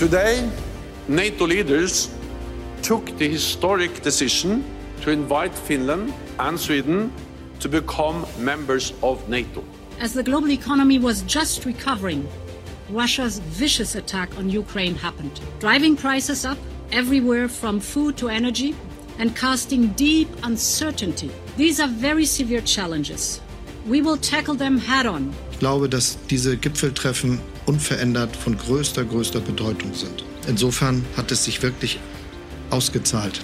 Today, NATO leaders took the historic decision to invite Finland and Sweden to become members of NATO. As the global economy was just recovering, Russia's vicious attack on Ukraine happened, driving prices up everywhere from food to energy and casting deep uncertainty. These are very severe challenges. We will tackle them head on. Ich glaube, dass diese Gipfeltreffen unverändert von größter, größter Bedeutung sind. Insofern hat es sich wirklich ausgezahlt.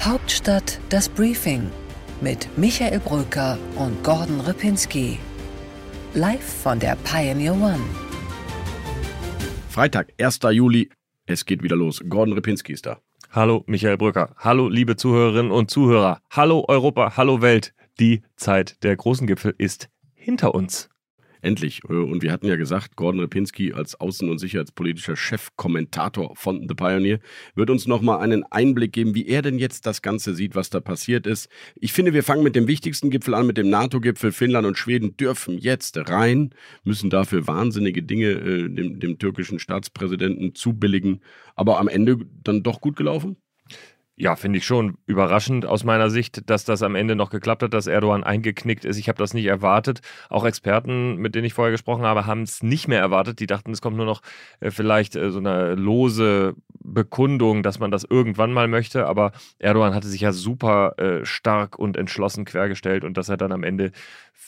Hauptstadt das Briefing mit Michael Brücker und Gordon Ripinski. Live von der Pioneer One. Freitag, 1. Juli. Es geht wieder los. Gordon Ripinski ist da. Hallo Michael Brücker. Hallo liebe Zuhörerinnen und Zuhörer. Hallo Europa. Hallo Welt. Die Zeit der großen Gipfel ist hinter uns. Endlich. Äh, und wir hatten ja gesagt, Gordon Repinski als außen- und sicherheitspolitischer Chefkommentator von The Pioneer wird uns nochmal einen Einblick geben, wie er denn jetzt das Ganze sieht, was da passiert ist. Ich finde, wir fangen mit dem wichtigsten Gipfel an, mit dem NATO-Gipfel. Finnland und Schweden dürfen jetzt rein, müssen dafür wahnsinnige Dinge äh, dem, dem türkischen Staatspräsidenten zubilligen. Aber am Ende dann doch gut gelaufen? Ja, finde ich schon überraschend aus meiner Sicht, dass das am Ende noch geklappt hat, dass Erdogan eingeknickt ist. Ich habe das nicht erwartet. Auch Experten, mit denen ich vorher gesprochen habe, haben es nicht mehr erwartet. Die dachten, es kommt nur noch äh, vielleicht äh, so eine lose Bekundung, dass man das irgendwann mal möchte. Aber Erdogan hatte sich ja super äh, stark und entschlossen quergestellt und dass er dann am Ende,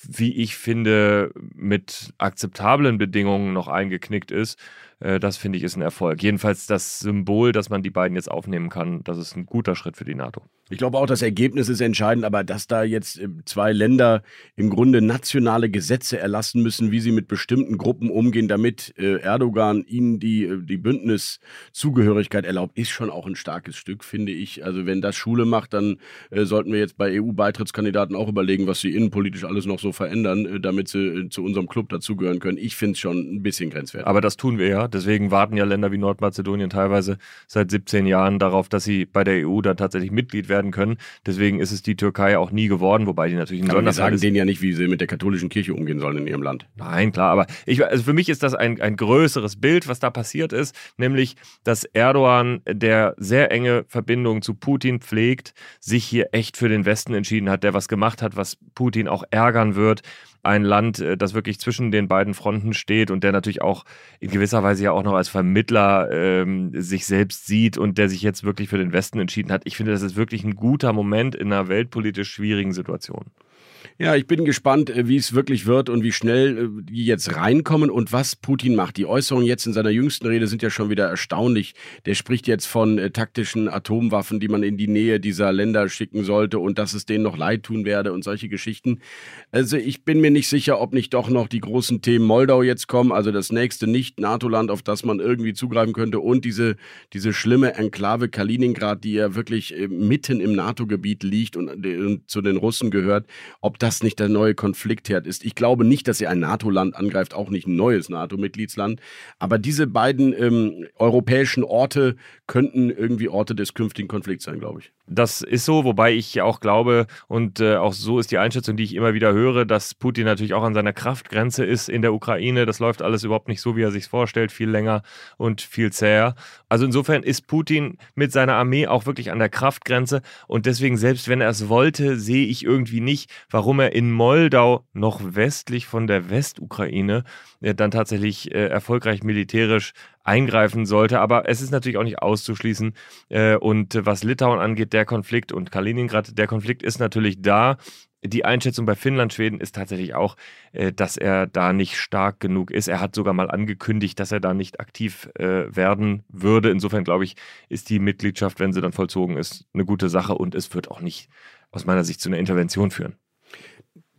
wie ich finde, mit akzeptablen Bedingungen noch eingeknickt ist. Äh, das finde ich ist ein Erfolg. Jedenfalls das Symbol, dass man die beiden jetzt aufnehmen kann, das ist ein guter Schritt für die NATO. Ich glaube auch, das Ergebnis ist entscheidend, aber dass da jetzt äh, zwei Länder im Grunde nationale Gesetze erlassen müssen, wie sie mit bestimmten Gruppen umgehen, damit äh, Erdogan ihnen die, die Bündniszugehörigkeit erlaubt, ist schon auch ein starkes Stück, finde ich. Also wenn das Schule macht, dann sollten wir jetzt bei EU-Beitrittskandidaten auch überlegen, was sie innenpolitisch alles noch so verändern, damit sie zu unserem Club dazugehören können. Ich finde es schon ein bisschen grenzwertig. Aber das tun wir ja. Deswegen warten ja Länder wie Nordmazedonien teilweise seit 17 Jahren darauf, dass sie bei der EU da tatsächlich Mitglied werden können. Deswegen ist es die Türkei auch nie geworden, wobei die natürlich ein Kann man sagen denen ja nicht, wie sie mit der katholischen Kirche umgehen sollen in ihrem Land. Nein, klar, aber ich, also für mich ist das ein, ein größeres Bild, was da passiert ist, nämlich, dass Erdogan, der sehr enge Verbindungen zu Putin pflegt, sich hier echt für den Westen entschieden hat, der was gemacht hat, was Putin auch ärgern wird ein Land, äh, das wirklich zwischen den beiden Fronten steht und der natürlich auch in gewisser Weise ja auch noch als Vermittler ähm, sich selbst sieht und der sich jetzt wirklich für den Westen entschieden hat. Ich finde, das ist wirklich ein guter Moment in einer weltpolitisch schwierigen Situation. Ja, ich bin gespannt, äh, wie es wirklich wird und wie schnell äh, die jetzt reinkommen und was Putin macht. Die Äußerungen jetzt in seiner jüngsten Rede sind ja schon wieder erstaunlich. Der spricht jetzt von äh, taktischen Atomwaffen, die man in die Nähe dieser Länder schicken sollte und dass es denen noch leid tun werde und solche Geschichten. Also ich bin mir nicht sicher, ob nicht doch noch die großen Themen Moldau jetzt kommen, also das nächste Nicht-NATO-Land, auf das man irgendwie zugreifen könnte und diese, diese schlimme Enklave Kaliningrad, die ja wirklich mitten im NATO-Gebiet liegt und, und zu den Russen gehört. Ob das nicht der neue Konfliktherd ist. Ich glaube nicht, dass er ein NATO-Land angreift, auch nicht ein neues NATO-Mitgliedsland. Aber diese beiden ähm, europäischen Orte könnten irgendwie Orte des künftigen Konflikts sein, glaube ich. Das ist so, wobei ich auch glaube, und äh, auch so ist die Einschätzung, die ich immer wieder höre, dass Putin natürlich auch an seiner Kraftgrenze ist in der Ukraine. Das läuft alles überhaupt nicht so, wie er sich vorstellt, viel länger und viel zäher. Also insofern ist Putin mit seiner Armee auch wirklich an der Kraftgrenze und deswegen, selbst wenn er es wollte, sehe ich irgendwie nicht, warum er in Moldau noch westlich von der Westukraine äh, dann tatsächlich äh, erfolgreich militärisch eingreifen sollte. Aber es ist natürlich auch nicht auszuschließen. Äh, und was Litauen angeht, der Konflikt und Kaliningrad, der Konflikt ist natürlich da. Die Einschätzung bei Finnland, Schweden ist tatsächlich auch, äh, dass er da nicht stark genug ist. Er hat sogar mal angekündigt, dass er da nicht aktiv äh, werden würde. Insofern glaube ich, ist die Mitgliedschaft, wenn sie dann vollzogen ist, eine gute Sache und es wird auch nicht aus meiner Sicht zu einer Intervention führen.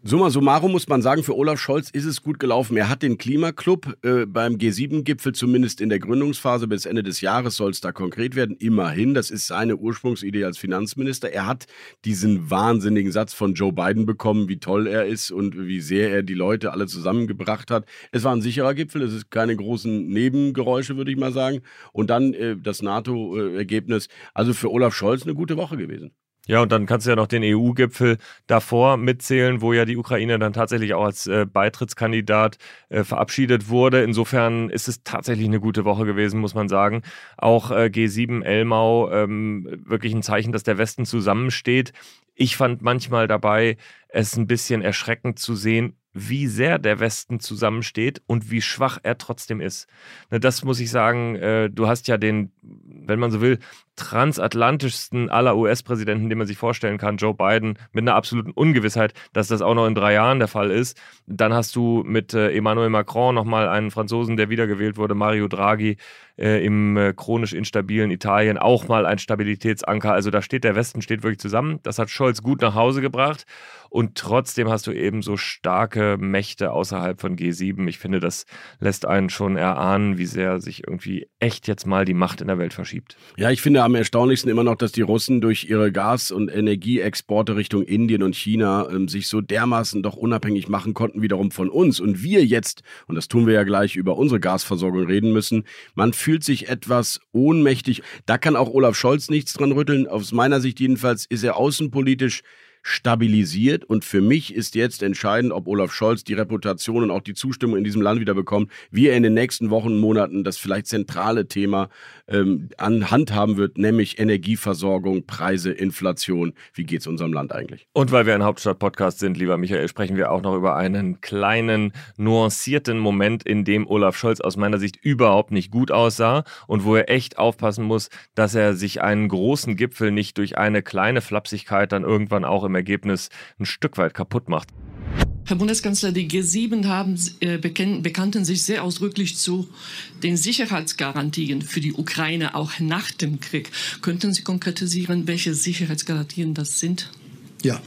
Summa summarum muss man sagen, für Olaf Scholz ist es gut gelaufen. Er hat den Klimaclub äh, beim G7-Gipfel zumindest in der Gründungsphase bis Ende des Jahres soll es da konkret werden. Immerhin, das ist seine Ursprungsidee als Finanzminister. Er hat diesen wahnsinnigen Satz von Joe Biden bekommen, wie toll er ist und wie sehr er die Leute alle zusammengebracht hat. Es war ein sicherer Gipfel, es ist keine großen Nebengeräusche, würde ich mal sagen. Und dann äh, das NATO-Ergebnis. Also für Olaf Scholz eine gute Woche gewesen. Ja, und dann kannst du ja noch den EU-Gipfel davor mitzählen, wo ja die Ukraine dann tatsächlich auch als äh, Beitrittskandidat äh, verabschiedet wurde. Insofern ist es tatsächlich eine gute Woche gewesen, muss man sagen. Auch äh, G7 Elmau, ähm, wirklich ein Zeichen, dass der Westen zusammensteht. Ich fand manchmal dabei, es ein bisschen erschreckend zu sehen, wie sehr der Westen zusammensteht und wie schwach er trotzdem ist. Ne, das muss ich sagen, äh, du hast ja den, wenn man so will, transatlantischsten aller US-Präsidenten, den man sich vorstellen kann, Joe Biden, mit einer absoluten Ungewissheit, dass das auch noch in drei Jahren der Fall ist. Dann hast du mit äh, Emmanuel Macron nochmal einen Franzosen, der wiedergewählt wurde, Mario Draghi, äh, im äh, chronisch instabilen Italien auch mal ein Stabilitätsanker. Also da steht der Westen steht wirklich zusammen. Das hat Scholz gut nach Hause gebracht. Und trotzdem hast du eben so starke Mächte außerhalb von G7. Ich finde, das lässt einen schon erahnen, wie sehr sich irgendwie echt jetzt mal die Macht in der Welt verschiebt. Ja, ich finde am erstaunlichsten immer noch, dass die Russen durch ihre Gas- und Energieexporte Richtung Indien und China ähm, sich so dermaßen doch unabhängig machen konnten, wiederum von uns. Und wir jetzt, und das tun wir ja gleich über unsere Gasversorgung reden müssen, man fühlt sich etwas ohnmächtig. Da kann auch Olaf Scholz nichts dran rütteln. Aus meiner Sicht jedenfalls ist er außenpolitisch stabilisiert. Und für mich ist jetzt entscheidend, ob Olaf Scholz die Reputation und auch die Zustimmung in diesem Land wieder bekommt, wie er in den nächsten Wochen und Monaten das vielleicht zentrale Thema ähm, an haben wird, nämlich Energieversorgung, Preise, Inflation. Wie geht es unserem Land eigentlich? Und weil wir ein Hauptstadt-Podcast sind, lieber Michael, sprechen wir auch noch über einen kleinen, nuancierten Moment, in dem Olaf Scholz aus meiner Sicht überhaupt nicht gut aussah und wo er echt aufpassen muss, dass er sich einen großen Gipfel nicht durch eine kleine Flapsigkeit dann irgendwann auch im Ergebnis ein Stück weit kaputt macht. Herr Bundeskanzler, die G7 haben, äh, bekannten sich sehr ausdrücklich zu den Sicherheitsgarantien für die Ukraine auch nach dem Krieg. Könnten Sie konkretisieren, welche Sicherheitsgarantien das sind? Ja,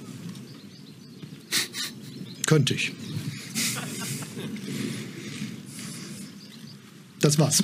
könnte ich. Das war's.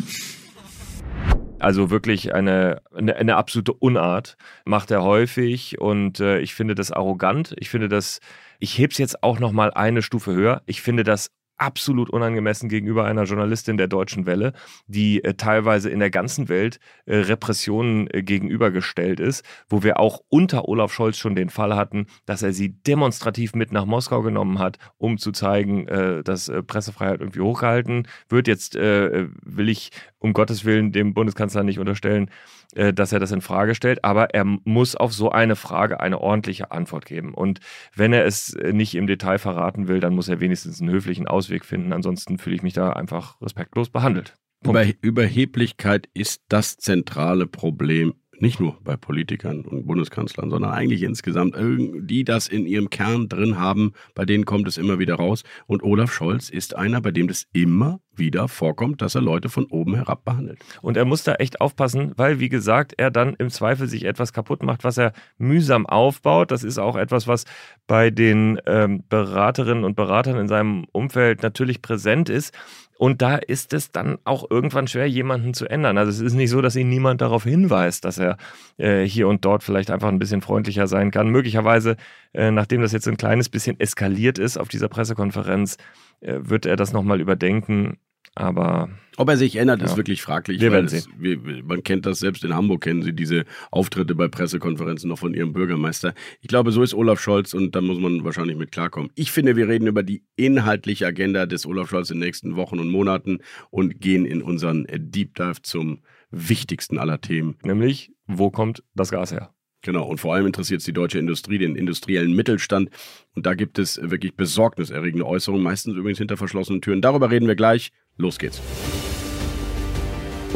Also wirklich eine, eine, eine, absolute Unart macht er häufig und äh, ich finde das arrogant. Ich finde das, ich hebe es jetzt auch noch mal eine Stufe höher. Ich finde das absolut unangemessen gegenüber einer Journalistin der Deutschen Welle, die äh, teilweise in der ganzen Welt äh, Repressionen äh, gegenübergestellt ist, wo wir auch unter Olaf Scholz schon den Fall hatten, dass er sie demonstrativ mit nach Moskau genommen hat, um zu zeigen, äh, dass äh, Pressefreiheit irgendwie hochgehalten wird. Jetzt äh, will ich um Gottes Willen dem Bundeskanzler nicht unterstellen, äh, dass er das in Frage stellt, aber er muss auf so eine Frage eine ordentliche Antwort geben. Und wenn er es äh, nicht im Detail verraten will, dann muss er wenigstens einen höflichen Ausweg finden. Ansonsten fühle ich mich da einfach respektlos behandelt. Über Überheblichkeit ist das zentrale Problem nicht nur bei Politikern und Bundeskanzlern, sondern eigentlich insgesamt, die das in ihrem Kern drin haben, bei denen kommt es immer wieder raus. Und Olaf Scholz ist einer, bei dem das immer wieder vorkommt, dass er Leute von oben herab behandelt. Und er muss da echt aufpassen, weil, wie gesagt, er dann im Zweifel sich etwas kaputt macht, was er mühsam aufbaut. Das ist auch etwas, was bei den ähm, Beraterinnen und Beratern in seinem Umfeld natürlich präsent ist. Und da ist es dann auch irgendwann schwer, jemanden zu ändern. Also es ist nicht so, dass ihn niemand darauf hinweist, dass er äh, hier und dort vielleicht einfach ein bisschen freundlicher sein kann. Möglicherweise, äh, nachdem das jetzt ein kleines bisschen eskaliert ist auf dieser Pressekonferenz, äh, wird er das nochmal überdenken. Aber ob er sich ändert, ja. ist wirklich fraglich. Wir werden es, wir, man kennt das selbst in Hamburg, kennen Sie diese Auftritte bei Pressekonferenzen noch von Ihrem Bürgermeister. Ich glaube, so ist Olaf Scholz und da muss man wahrscheinlich mit klarkommen. Ich finde, wir reden über die inhaltliche Agenda des Olaf Scholz in den nächsten Wochen und Monaten und gehen in unseren Deep Dive zum wichtigsten aller Themen. Nämlich, wo kommt das Gas her? Genau, und vor allem interessiert es die deutsche Industrie, den industriellen Mittelstand. Und da gibt es wirklich besorgniserregende Äußerungen, meistens übrigens hinter verschlossenen Türen. Darüber reden wir gleich. Los geht's.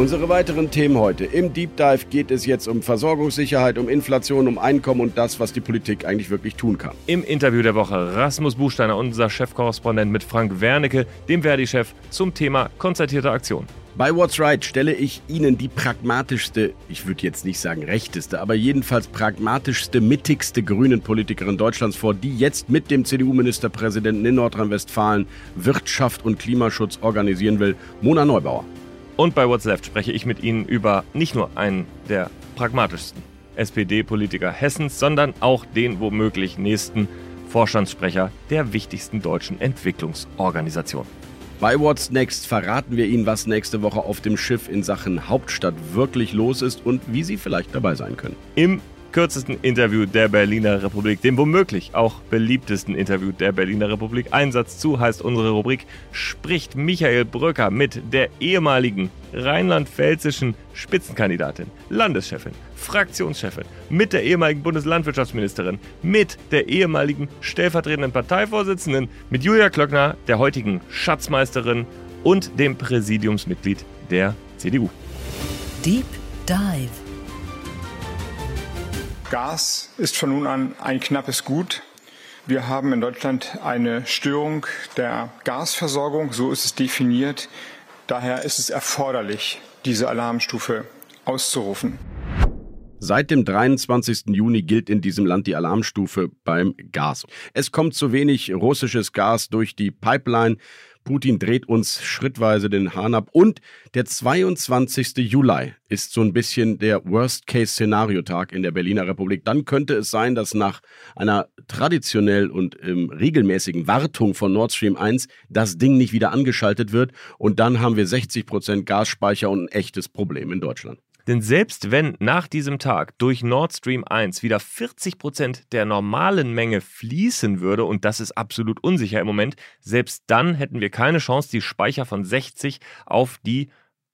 Unsere weiteren Themen heute. Im Deep Dive geht es jetzt um Versorgungssicherheit, um Inflation, um Einkommen und das, was die Politik eigentlich wirklich tun kann. Im Interview der Woche Rasmus Buchsteiner, unser Chefkorrespondent mit Frank Wernicke, dem Verdi-Chef, zum Thema konzertierte Aktion. Bei What's Right stelle ich Ihnen die pragmatischste, ich würde jetzt nicht sagen rechteste, aber jedenfalls pragmatischste, mittigste Grünen-Politikerin Deutschlands vor, die jetzt mit dem CDU-Ministerpräsidenten in Nordrhein-Westfalen Wirtschaft und Klimaschutz organisieren will, Mona Neubauer. Und bei What's Left spreche ich mit Ihnen über nicht nur einen der pragmatischsten SPD-Politiker Hessens, sondern auch den womöglich nächsten Vorstandssprecher der wichtigsten deutschen Entwicklungsorganisation. Bei What's Next verraten wir Ihnen, was nächste Woche auf dem Schiff in Sachen Hauptstadt wirklich los ist und wie Sie vielleicht dabei sein können. Im kürzesten Interview der Berliner Republik, dem womöglich auch beliebtesten Interview der Berliner Republik. Einsatz zu heißt unsere Rubrik, spricht Michael Bröcker mit der ehemaligen rheinland-pfälzischen Spitzenkandidatin, Landeschefin, Fraktionschefin, mit der ehemaligen Bundeslandwirtschaftsministerin, mit der ehemaligen stellvertretenden Parteivorsitzenden, mit Julia Klöckner, der heutigen Schatzmeisterin und dem Präsidiumsmitglied der CDU. Deep Dive. Gas ist von nun an ein knappes Gut. Wir haben in Deutschland eine Störung der Gasversorgung, so ist es definiert. Daher ist es erforderlich, diese Alarmstufe auszurufen. Seit dem 23. Juni gilt in diesem Land die Alarmstufe beim Gas. Es kommt zu wenig russisches Gas durch die Pipeline. Putin dreht uns schrittweise den Hahn ab. Und der 22. Juli ist so ein bisschen der Worst-Case-Szenario-Tag in der Berliner Republik. Dann könnte es sein, dass nach einer traditionell und ähm, regelmäßigen Wartung von Nord Stream 1 das Ding nicht wieder angeschaltet wird. Und dann haben wir 60 Prozent Gasspeicher und ein echtes Problem in Deutschland. Denn selbst wenn nach diesem Tag durch Nord Stream 1 wieder 40 Prozent der normalen Menge fließen würde, und das ist absolut unsicher im Moment, selbst dann hätten wir keine Chance, die Speicher von 60 auf die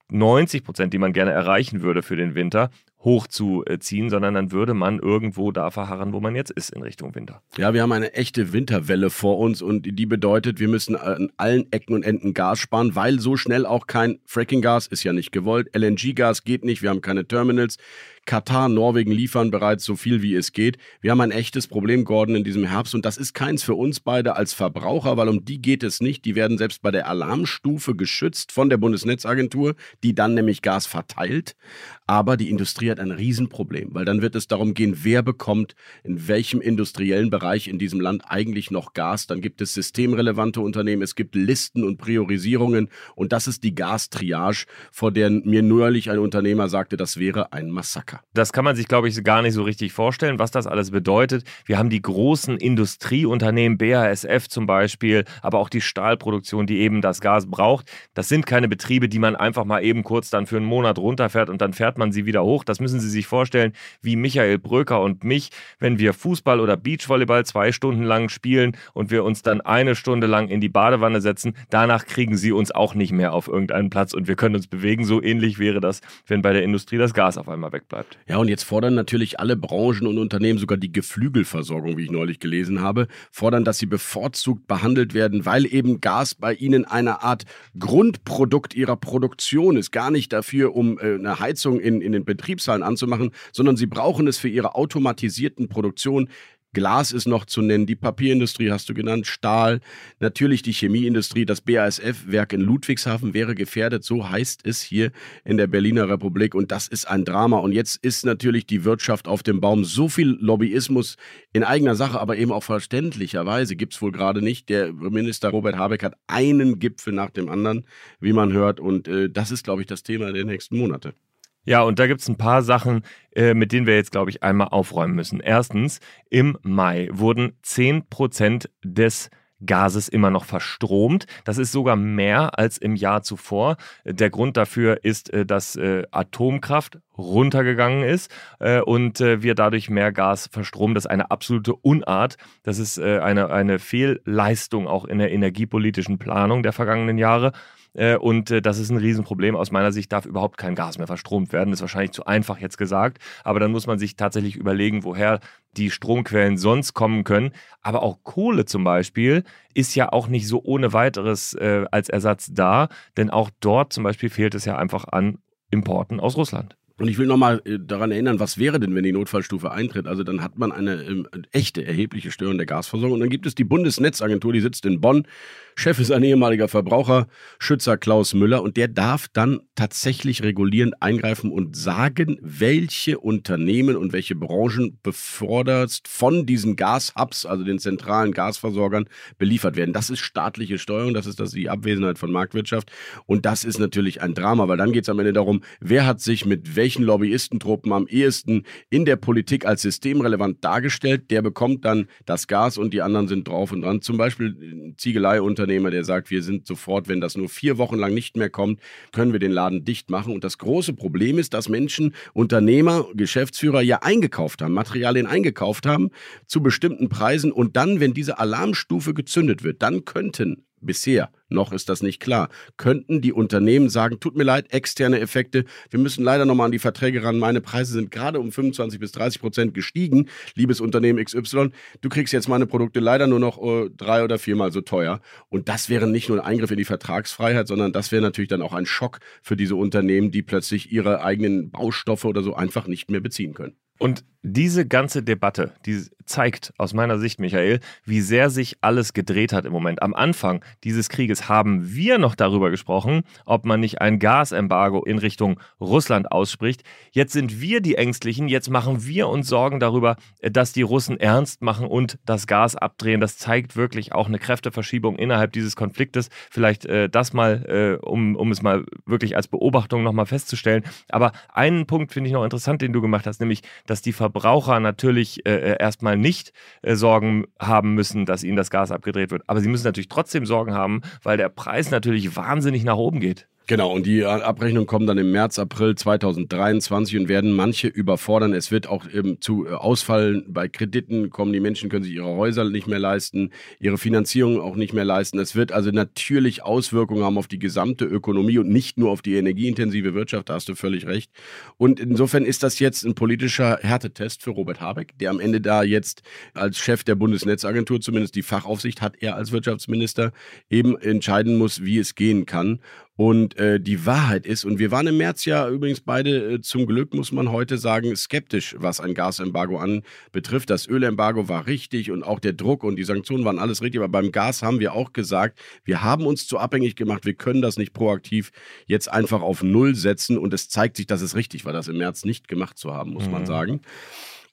90 Prozent, die man gerne erreichen würde für den Winter, hochzuziehen, sondern dann würde man irgendwo da verharren, wo man jetzt ist in Richtung Winter. Ja, wir haben eine echte Winterwelle vor uns und die bedeutet, wir müssen an allen Ecken und Enden Gas sparen, weil so schnell auch kein Fracking-Gas ist ja nicht gewollt. LNG-Gas geht nicht, wir haben keine Terminals. Katar, Norwegen liefern bereits so viel wie es geht. Wir haben ein echtes Problem, Gordon, in diesem Herbst und das ist keins für uns beide als Verbraucher, weil um die geht es nicht. Die werden selbst bei der Alarmstufe geschützt von der Bundesnetzagentur, die dann nämlich Gas verteilt. Aber die Industrie hat ein Riesenproblem, weil dann wird es darum gehen, wer bekommt in welchem industriellen Bereich in diesem Land eigentlich noch Gas. Dann gibt es systemrelevante Unternehmen, es gibt Listen und Priorisierungen und das ist die Gastriage, vor der mir neulich ein Unternehmer sagte, das wäre ein Massaker. Das kann man sich, glaube ich, gar nicht so richtig vorstellen, was das alles bedeutet. Wir haben die großen Industrieunternehmen, BASF zum Beispiel, aber auch die Stahlproduktion, die eben das Gas braucht. Das sind keine Betriebe, die man einfach mal eben kurz dann für einen Monat runterfährt und dann fährt man sie wieder hoch. Das müssen Sie sich vorstellen, wie Michael Bröker und mich, wenn wir Fußball oder Beachvolleyball zwei Stunden lang spielen und wir uns dann eine Stunde lang in die Badewanne setzen. Danach kriegen sie uns auch nicht mehr auf irgendeinen Platz und wir können uns bewegen. So ähnlich wäre das, wenn bei der Industrie das Gas auf einmal wegbleibt bleibt. Ja, und jetzt fordern natürlich alle Branchen und Unternehmen, sogar die Geflügelversorgung, wie ich neulich gelesen habe, fordern, dass sie bevorzugt behandelt werden, weil eben Gas bei ihnen eine Art Grundprodukt ihrer Produktion ist. Gar nicht dafür, um äh, eine Heizung in, in den Betriebshallen anzumachen, sondern sie brauchen es für ihre automatisierten Produktion. Glas ist noch zu nennen, die Papierindustrie hast du genannt, Stahl, natürlich die Chemieindustrie, das BASF-Werk in Ludwigshafen wäre gefährdet, so heißt es hier in der Berliner Republik und das ist ein Drama. Und jetzt ist natürlich die Wirtschaft auf dem Baum, so viel Lobbyismus in eigener Sache, aber eben auch verständlicherweise gibt es wohl gerade nicht. Der Minister Robert Habeck hat einen Gipfel nach dem anderen, wie man hört. Und äh, das ist, glaube ich, das Thema der nächsten Monate. Ja, und da gibt es ein paar Sachen, äh, mit denen wir jetzt, glaube ich, einmal aufräumen müssen. Erstens, im Mai wurden 10% des Gases immer noch verstromt. Das ist sogar mehr als im Jahr zuvor. Der Grund dafür ist, äh, dass äh, Atomkraft runtergegangen ist äh, und wir dadurch mehr Gas verstromen. Das ist eine absolute Unart. Das ist eine, eine Fehlleistung auch in der energiepolitischen Planung der vergangenen Jahre. Äh, und äh, das ist ein Riesenproblem. Aus meiner Sicht darf überhaupt kein Gas mehr verstromt werden. Das ist wahrscheinlich zu einfach jetzt gesagt. Aber dann muss man sich tatsächlich überlegen, woher die Stromquellen sonst kommen können. Aber auch Kohle zum Beispiel ist ja auch nicht so ohne weiteres äh, als Ersatz da. Denn auch dort zum Beispiel fehlt es ja einfach an Importen aus Russland. Und ich will nochmal äh, daran erinnern, was wäre denn, wenn die Notfallstufe eintritt? Also dann hat man eine ähm, echte, erhebliche Störung der Gasversorgung. Und dann gibt es die Bundesnetzagentur, die sitzt in Bonn. Chef ist ein ehemaliger Verbraucherschützer Klaus Müller und der darf dann tatsächlich regulierend eingreifen und sagen, welche Unternehmen und welche Branchen beforderst von diesen Gashubs, also den zentralen Gasversorgern, beliefert werden. Das ist staatliche Steuerung, das ist das die Abwesenheit von Marktwirtschaft und das ist natürlich ein Drama, weil dann geht es am Ende darum, wer hat sich mit welchen welchen Lobbyistentruppen am ehesten in der Politik als systemrelevant dargestellt. Der bekommt dann das Gas und die anderen sind drauf und dran. Zum Beispiel ein Ziegeleiunternehmer, der sagt, wir sind sofort, wenn das nur vier Wochen lang nicht mehr kommt, können wir den Laden dicht machen. Und das große Problem ist, dass Menschen, Unternehmer, Geschäftsführer ja eingekauft haben, Materialien eingekauft haben zu bestimmten Preisen und dann, wenn diese Alarmstufe gezündet wird, dann könnten bisher, noch ist das nicht klar, könnten die Unternehmen sagen, tut mir leid, externe Effekte, wir müssen leider nochmal an die Verträge ran, meine Preise sind gerade um 25 bis 30 Prozent gestiegen, liebes Unternehmen XY, du kriegst jetzt meine Produkte leider nur noch uh, drei oder viermal so teuer. Und das wäre nicht nur ein Eingriff in die Vertragsfreiheit, sondern das wäre natürlich dann auch ein Schock für diese Unternehmen, die plötzlich ihre eigenen Baustoffe oder so einfach nicht mehr beziehen können. Und diese ganze Debatte, die zeigt aus meiner Sicht, Michael, wie sehr sich alles gedreht hat im Moment. Am Anfang dieses Krieges haben wir noch darüber gesprochen, ob man nicht ein Gasembargo in Richtung Russland ausspricht. Jetzt sind wir die Ängstlichen, jetzt machen wir uns Sorgen darüber, dass die Russen ernst machen und das Gas abdrehen. Das zeigt wirklich auch eine Kräfteverschiebung innerhalb dieses Konfliktes. Vielleicht äh, das mal, äh, um, um es mal wirklich als Beobachtung nochmal festzustellen. Aber einen Punkt finde ich noch interessant, den du gemacht hast, nämlich, dass die Verbraucher natürlich äh, äh, erstmal nicht äh, Sorgen haben müssen, dass ihnen das Gas abgedreht wird. Aber sie müssen natürlich trotzdem Sorgen haben, weil der Preis natürlich wahnsinnig nach oben geht. Genau, und die Abrechnungen kommen dann im März, April 2023 und werden manche überfordern. Es wird auch eben zu äh, Ausfallen bei Krediten kommen. Die Menschen können sich ihre Häuser nicht mehr leisten, ihre Finanzierung auch nicht mehr leisten. Es wird also natürlich Auswirkungen haben auf die gesamte Ökonomie und nicht nur auf die energieintensive Wirtschaft, da hast du völlig recht. Und insofern ist das jetzt ein politischer Härtetest für Robert Habeck, der am Ende da jetzt als Chef der Bundesnetzagentur, zumindest die Fachaufsicht hat er als Wirtschaftsminister, eben entscheiden muss, wie es gehen kann. Und äh, die Wahrheit ist, und wir waren im März ja übrigens beide äh, zum Glück, muss man heute sagen, skeptisch, was ein Gasembargo anbetrifft. Das Ölembargo war richtig und auch der Druck und die Sanktionen waren alles richtig. Aber beim Gas haben wir auch gesagt, wir haben uns zu abhängig gemacht, wir können das nicht proaktiv jetzt einfach auf Null setzen. Und es zeigt sich, dass es richtig war, das im März nicht gemacht zu haben, muss mhm. man sagen.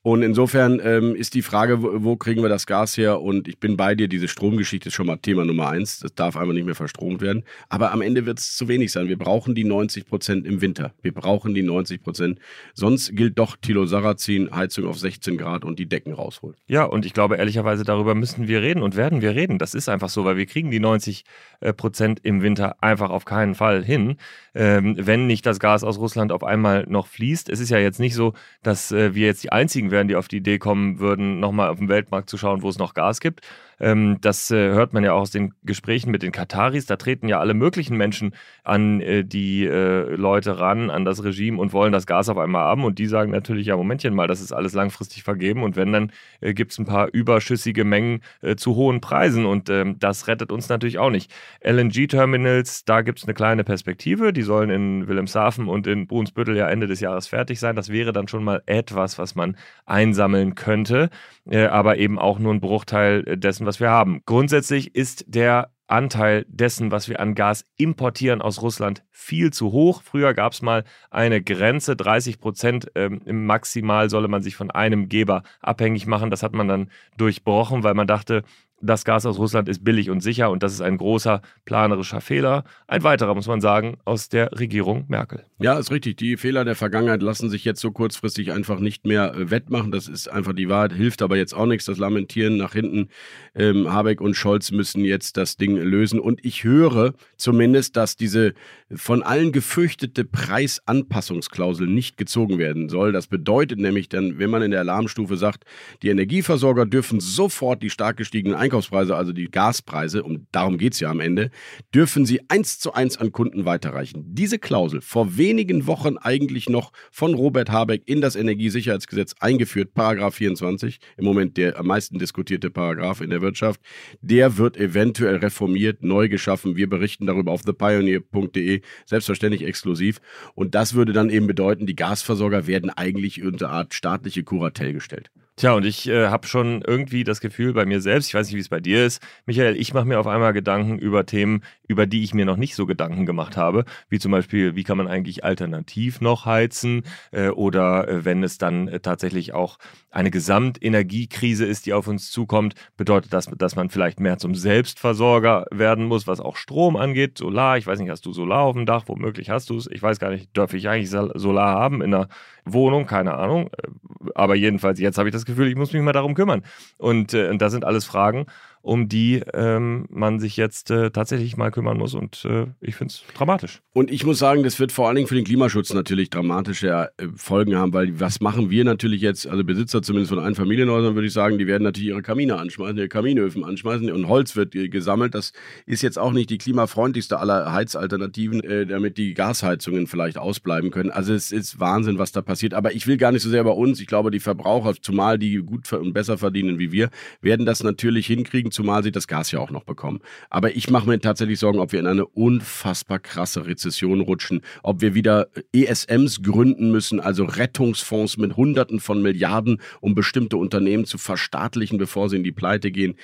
Und insofern ähm, ist die Frage, wo, wo, kriegen wir das Gas her? Und ich bin bei dir, diese Stromgeschichte ist schon mal Thema Nummer eins. Das darf einfach nicht mehr verstromt werden. Aber am Ende wird es zu wenig sein. Wir brauchen die 90 Prozent im Winter. Wir brauchen die 90 Prozent. Sonst gilt doch Tilo Sarrazin, Heizung auf 16 Grad und die Decken rausholen. Ja, und ich glaube ehrlicherweise, darüber müssen wir reden und werden wir reden. Das ist einfach so, weil wir kriegen die 90 äh, Prozent im Winter einfach auf keinen Fall hin, ähm, wenn nicht das Gas aus Russland auf einmal noch fließt. Es ist ja jetzt nicht so, dass äh, wir jetzt die einzigen wären, die auf die Idee kommen würden, nochmal auf dem Weltmarkt zu schauen, wo es noch Gas gibt. Ähm, das äh, hört man ja auch aus den Gesprächen mit den Kataris. Da treten ja alle möglichen Menschen an äh, die äh, Leute ran, an das Regime und wollen das Gas auf einmal haben. Und die sagen natürlich, ja, Momentchen mal, das ist alles langfristig vergeben. Und wenn, dann äh, gibt es ein paar überschüssige Mengen äh, zu hohen Preisen. Und ähm, das rettet uns natürlich auch nicht. LNG-Terminals, da gibt es eine kleine Perspektive. Die sollen in Wilhelmshaven und in Brunsbüttel ja Ende des Jahres fertig sein. Das wäre dann schon mal etwas, was man einsammeln könnte. Äh, aber eben auch nur ein Bruchteil dessen, was wir haben. Grundsätzlich ist der Anteil dessen, was wir an Gas importieren aus Russland, viel zu hoch. Früher gab es mal eine Grenze, 30 Prozent ähm, maximal solle man sich von einem Geber abhängig machen. Das hat man dann durchbrochen, weil man dachte, das Gas aus Russland ist billig und sicher und das ist ein großer planerischer Fehler. Ein weiterer, muss man sagen, aus der Regierung Merkel. Ja, ist richtig. Die Fehler der Vergangenheit lassen sich jetzt so kurzfristig einfach nicht mehr äh, wettmachen. Das ist einfach die Wahrheit, hilft aber jetzt auch nichts. Das Lamentieren nach hinten. Ähm, Habeck und Scholz müssen jetzt das Ding lösen. Und ich höre zumindest, dass diese von allen gefürchtete Preisanpassungsklausel nicht gezogen werden soll. Das bedeutet nämlich dann, wenn man in der Alarmstufe sagt, die Energieversorger dürfen sofort die stark gestiegenen Einkaufspreise, also die Gaspreise, und darum geht es ja am Ende, dürfen sie eins zu eins an Kunden weiterreichen. Diese Klausel, vor wenigen Wochen eigentlich noch von Robert Habeck in das Energiesicherheitsgesetz eingeführt, Paragraph 24, im Moment der am meisten diskutierte Paragraph in der Wirtschaft, der wird eventuell reformiert, neu geschaffen. Wir berichten darüber auf thepioneer.de, selbstverständlich exklusiv. Und das würde dann eben bedeuten, die Gasversorger werden eigentlich unter Art staatliche Kuratel gestellt. Tja, und ich äh, habe schon irgendwie das Gefühl bei mir selbst, ich weiß nicht, wie es bei dir ist, Michael, ich mache mir auf einmal Gedanken über Themen, über die ich mir noch nicht so Gedanken gemacht habe, wie zum Beispiel, wie kann man eigentlich alternativ noch heizen äh, oder äh, wenn es dann äh, tatsächlich auch eine Gesamtenergiekrise ist, die auf uns zukommt, bedeutet das, dass man vielleicht mehr zum Selbstversorger werden muss, was auch Strom angeht, Solar, ich weiß nicht, hast du Solar auf dem Dach, womöglich hast du es, ich weiß gar nicht, darf ich eigentlich Solar haben in einer Wohnung, keine Ahnung, äh, aber jedenfalls jetzt habe ich das Gefühl, ich muss mich mal darum kümmern. Und, äh, und das sind alles Fragen, um die ähm, man sich jetzt äh, tatsächlich mal kümmern muss. Und äh, ich finde es dramatisch. Und ich muss sagen, das wird vor allen Dingen für den Klimaschutz natürlich dramatische äh, Folgen haben, weil was machen wir natürlich jetzt, also Besitzer zumindest von Einfamilienhäusern, würde ich sagen, die werden natürlich ihre Kamine anschmeißen, ihre Kaminöfen anschmeißen und Holz wird gesammelt. Das ist jetzt auch nicht die klimafreundlichste aller Heizalternativen, äh, damit die Gasheizungen vielleicht ausbleiben können. Also es ist Wahnsinn, was da passiert. Aber ich will gar nicht so sehr bei uns. Ich glaube, die Verbraucher, zumal die gut und besser verdienen wie wir, werden das natürlich hinkriegen zumal sie das Gas ja auch noch bekommen. Aber ich mache mir tatsächlich Sorgen, ob wir in eine unfassbar krasse Rezession rutschen, ob wir wieder ESMs gründen müssen, also Rettungsfonds mit Hunderten von Milliarden, um bestimmte Unternehmen zu verstaatlichen, bevor sie in die Pleite gehen.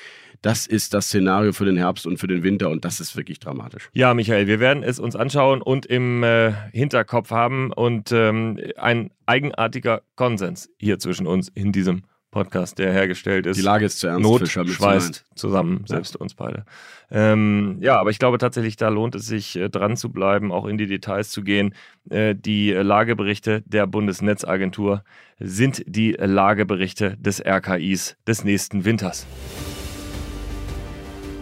Das ist das Szenario für den Herbst und für den Winter und das ist wirklich dramatisch. Ja, Michael, wir werden es uns anschauen und im äh, Hinterkopf haben und ähm, ein eigenartiger Konsens hier zwischen uns in diesem Podcast, der hergestellt ist. Die Lage ist zu ernst. Not schweißt zusammen, selbst ja. uns beide. Ähm, ja, aber ich glaube tatsächlich, da lohnt es sich äh, dran zu bleiben, auch in die Details zu gehen. Äh, die Lageberichte der Bundesnetzagentur sind die Lageberichte des RKIs des nächsten Winters.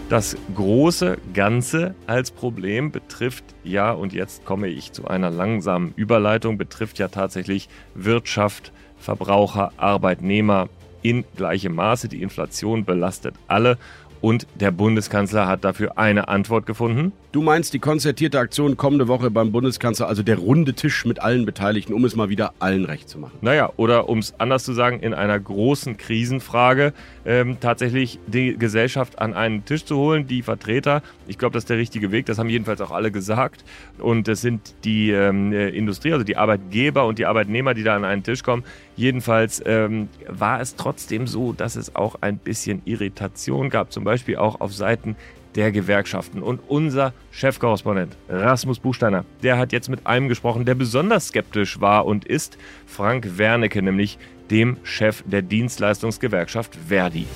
Das große Ganze als Problem betrifft ja, und jetzt komme ich zu einer langsamen Überleitung, betrifft ja tatsächlich Wirtschaft, Verbraucher, Arbeitnehmer, in gleichem Maße. Die Inflation belastet alle und der Bundeskanzler hat dafür eine Antwort gefunden. Du meinst die konzertierte Aktion kommende Woche beim Bundeskanzler, also der runde Tisch mit allen Beteiligten, um es mal wieder allen recht zu machen? Naja, oder um es anders zu sagen, in einer großen Krisenfrage ähm, tatsächlich die Gesellschaft an einen Tisch zu holen, die Vertreter. Ich glaube, das ist der richtige Weg, das haben jedenfalls auch alle gesagt. Und es sind die ähm, Industrie, also die Arbeitgeber und die Arbeitnehmer, die da an einen Tisch kommen. Jedenfalls ähm, war es trotzdem so, dass es auch ein bisschen Irritation gab, zum Beispiel auch auf Seiten der Gewerkschaften. Und unser Chefkorrespondent Rasmus Buchsteiner, der hat jetzt mit einem gesprochen, der besonders skeptisch war und ist, Frank Wernicke, nämlich dem Chef der Dienstleistungsgewerkschaft Verdi.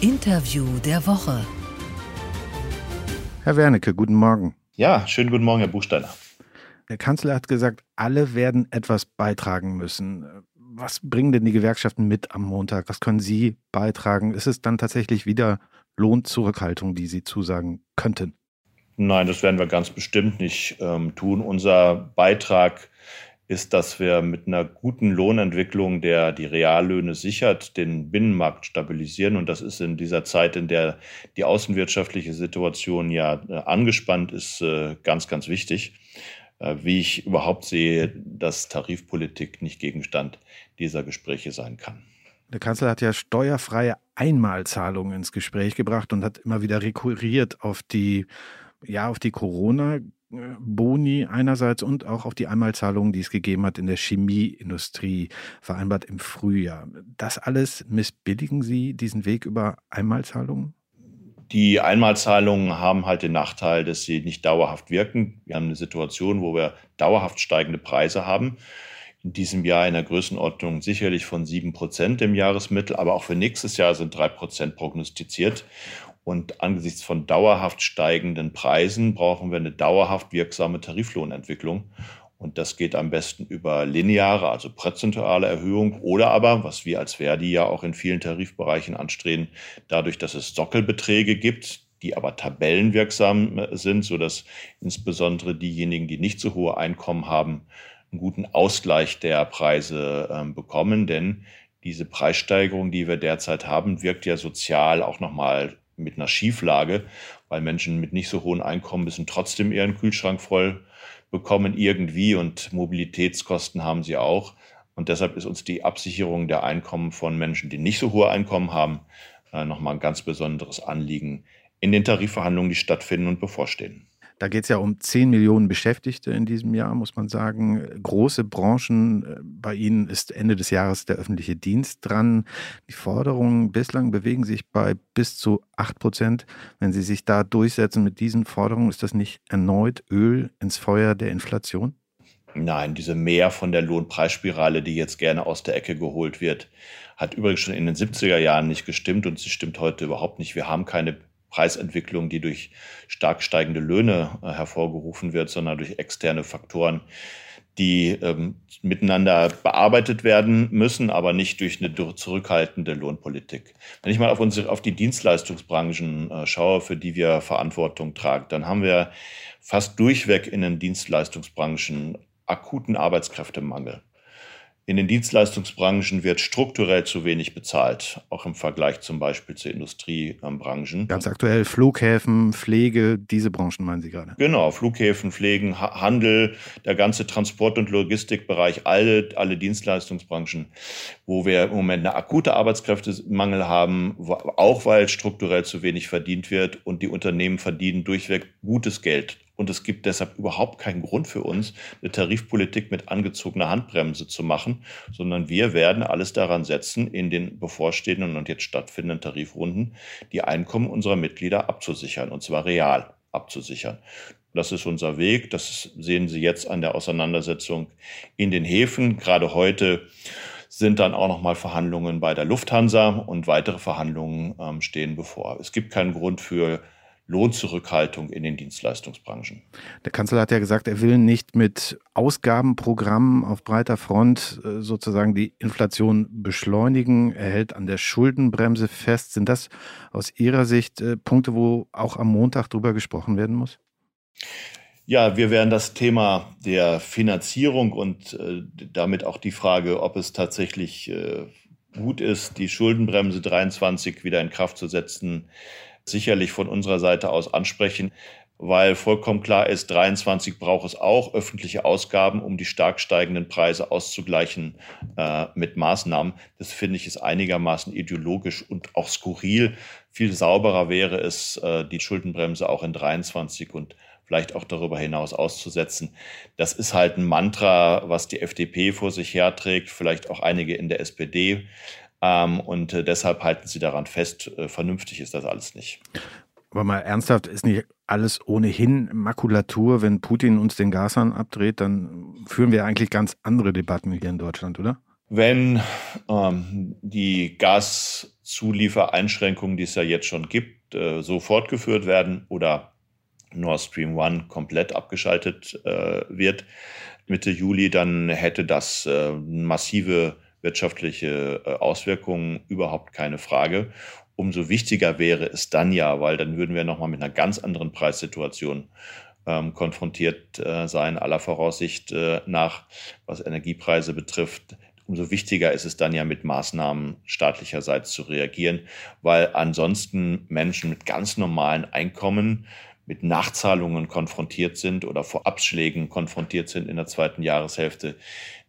Interview der Woche. Herr Wernicke, guten Morgen. Ja, schönen guten Morgen, Herr Buchsteiner. Der Kanzler hat gesagt, alle werden etwas beitragen müssen. Was bringen denn die Gewerkschaften mit am Montag? Was können Sie beitragen? Ist es dann tatsächlich wieder Lohnzurückhaltung, die Sie zusagen könnten? Nein, das werden wir ganz bestimmt nicht ähm, tun. Unser Beitrag ist, dass wir mit einer guten Lohnentwicklung, der die Reallöhne sichert, den Binnenmarkt stabilisieren. Und das ist in dieser Zeit, in der die außenwirtschaftliche Situation ja äh, angespannt ist, äh, ganz, ganz wichtig. Äh, wie ich überhaupt sehe, dass Tarifpolitik nicht Gegenstand dieser Gespräche sein kann. Der Kanzler hat ja steuerfreie Einmalzahlungen ins Gespräch gebracht und hat immer wieder rekurriert auf die, ja, auf die Corona-Boni einerseits und auch auf die Einmalzahlungen, die es gegeben hat in der Chemieindustrie, vereinbart im Frühjahr. Das alles missbilligen Sie, diesen Weg über Einmalzahlungen? Die Einmalzahlungen haben halt den Nachteil, dass sie nicht dauerhaft wirken. Wir haben eine Situation, wo wir dauerhaft steigende Preise haben in diesem Jahr in der Größenordnung sicherlich von sieben Prozent im Jahresmittel, aber auch für nächstes Jahr sind drei Prozent prognostiziert. Und angesichts von dauerhaft steigenden Preisen brauchen wir eine dauerhaft wirksame Tariflohnentwicklung. Und das geht am besten über lineare, also prozentuale Erhöhung oder aber, was wir als Verdi ja auch in vielen Tarifbereichen anstreben, dadurch, dass es Sockelbeträge gibt, die aber tabellenwirksam sind, sodass insbesondere diejenigen, die nicht so hohe Einkommen haben, einen guten Ausgleich der Preise äh, bekommen, denn diese Preissteigerung, die wir derzeit haben, wirkt ja sozial auch nochmal mit einer Schieflage, weil Menschen mit nicht so hohen Einkommen müssen trotzdem ihren Kühlschrank voll bekommen irgendwie und Mobilitätskosten haben sie auch. Und deshalb ist uns die Absicherung der Einkommen von Menschen, die nicht so hohe Einkommen haben, äh, nochmal ein ganz besonderes Anliegen in den Tarifverhandlungen, die stattfinden und bevorstehen. Da geht es ja um 10 Millionen Beschäftigte in diesem Jahr, muss man sagen. Große Branchen. Äh, bei Ihnen ist Ende des Jahres der öffentliche Dienst dran. Die Forderungen bislang bewegen sich bei bis zu 8 Prozent. Wenn Sie sich da durchsetzen mit diesen Forderungen, ist das nicht erneut Öl ins Feuer der Inflation? Nein, diese Mehr von der Lohnpreisspirale, die jetzt gerne aus der Ecke geholt wird, hat übrigens schon in den 70er Jahren nicht gestimmt und sie stimmt heute überhaupt nicht. Wir haben keine Preisentwicklung, die durch stark steigende Löhne äh, hervorgerufen wird, sondern durch externe Faktoren, die ähm, miteinander bearbeitet werden müssen, aber nicht durch eine zurückhaltende Lohnpolitik. Wenn ich mal auf, unsere, auf die Dienstleistungsbranchen äh, schaue, für die wir Verantwortung tragen, dann haben wir fast durchweg in den Dienstleistungsbranchen akuten Arbeitskräftemangel. In den Dienstleistungsbranchen wird strukturell zu wenig bezahlt, auch im Vergleich zum Beispiel zu Industriebranchen. Ganz aktuell Flughäfen, Pflege, diese Branchen meinen Sie gerade? Genau, Flughäfen, Pflegen, Handel, der ganze Transport- und Logistikbereich, alle, alle Dienstleistungsbranchen, wo wir im Moment eine akute Arbeitskräftemangel haben, auch weil strukturell zu wenig verdient wird und die Unternehmen verdienen durchweg gutes Geld und es gibt deshalb überhaupt keinen Grund für uns, eine Tarifpolitik mit angezogener Handbremse zu machen, sondern wir werden alles daran setzen, in den bevorstehenden und jetzt stattfindenden Tarifrunden die Einkommen unserer Mitglieder abzusichern, und zwar real abzusichern. Das ist unser Weg. Das sehen Sie jetzt an der Auseinandersetzung in den Häfen. Gerade heute sind dann auch noch mal Verhandlungen bei der Lufthansa und weitere Verhandlungen ähm, stehen bevor. Es gibt keinen Grund für Lohnzurückhaltung in den Dienstleistungsbranchen. Der Kanzler hat ja gesagt, er will nicht mit Ausgabenprogrammen auf breiter Front äh, sozusagen die Inflation beschleunigen. Er hält an der Schuldenbremse fest. Sind das aus Ihrer Sicht äh, Punkte, wo auch am Montag drüber gesprochen werden muss? Ja, wir werden das Thema der Finanzierung und äh, damit auch die Frage, ob es tatsächlich gut ist, die Schuldenbremse 23 wieder in Kraft zu setzen, sicherlich von unserer Seite aus ansprechen, weil vollkommen klar ist, 23 braucht es auch öffentliche Ausgaben, um die stark steigenden Preise auszugleichen äh, mit Maßnahmen. Das finde ich ist einigermaßen ideologisch und auch skurril. Viel sauberer wäre es, äh, die Schuldenbremse auch in 23 und vielleicht auch darüber hinaus auszusetzen. Das ist halt ein Mantra, was die FDP vor sich herträgt, vielleicht auch einige in der SPD. Ähm, und äh, deshalb halten sie daran fest, äh, vernünftig ist das alles nicht. Aber mal ernsthaft, ist nicht alles ohnehin Makulatur? Wenn Putin uns den Gashahn abdreht, dann führen wir eigentlich ganz andere Debatten hier in Deutschland, oder? Wenn ähm, die Gaszuliefereinschränkungen, die es ja jetzt schon gibt, äh, so fortgeführt werden oder Nord Stream One komplett abgeschaltet äh, wird Mitte Juli, dann hätte das äh, massive wirtschaftliche äh, Auswirkungen, überhaupt keine Frage. Umso wichtiger wäre es dann ja, weil dann würden wir nochmal mit einer ganz anderen Preissituation ähm, konfrontiert äh, sein, aller Voraussicht äh, nach, was Energiepreise betrifft. Umso wichtiger ist es dann ja mit Maßnahmen staatlicherseits zu reagieren, weil ansonsten Menschen mit ganz normalen Einkommen mit Nachzahlungen konfrontiert sind oder vor Abschlägen konfrontiert sind in der zweiten Jahreshälfte,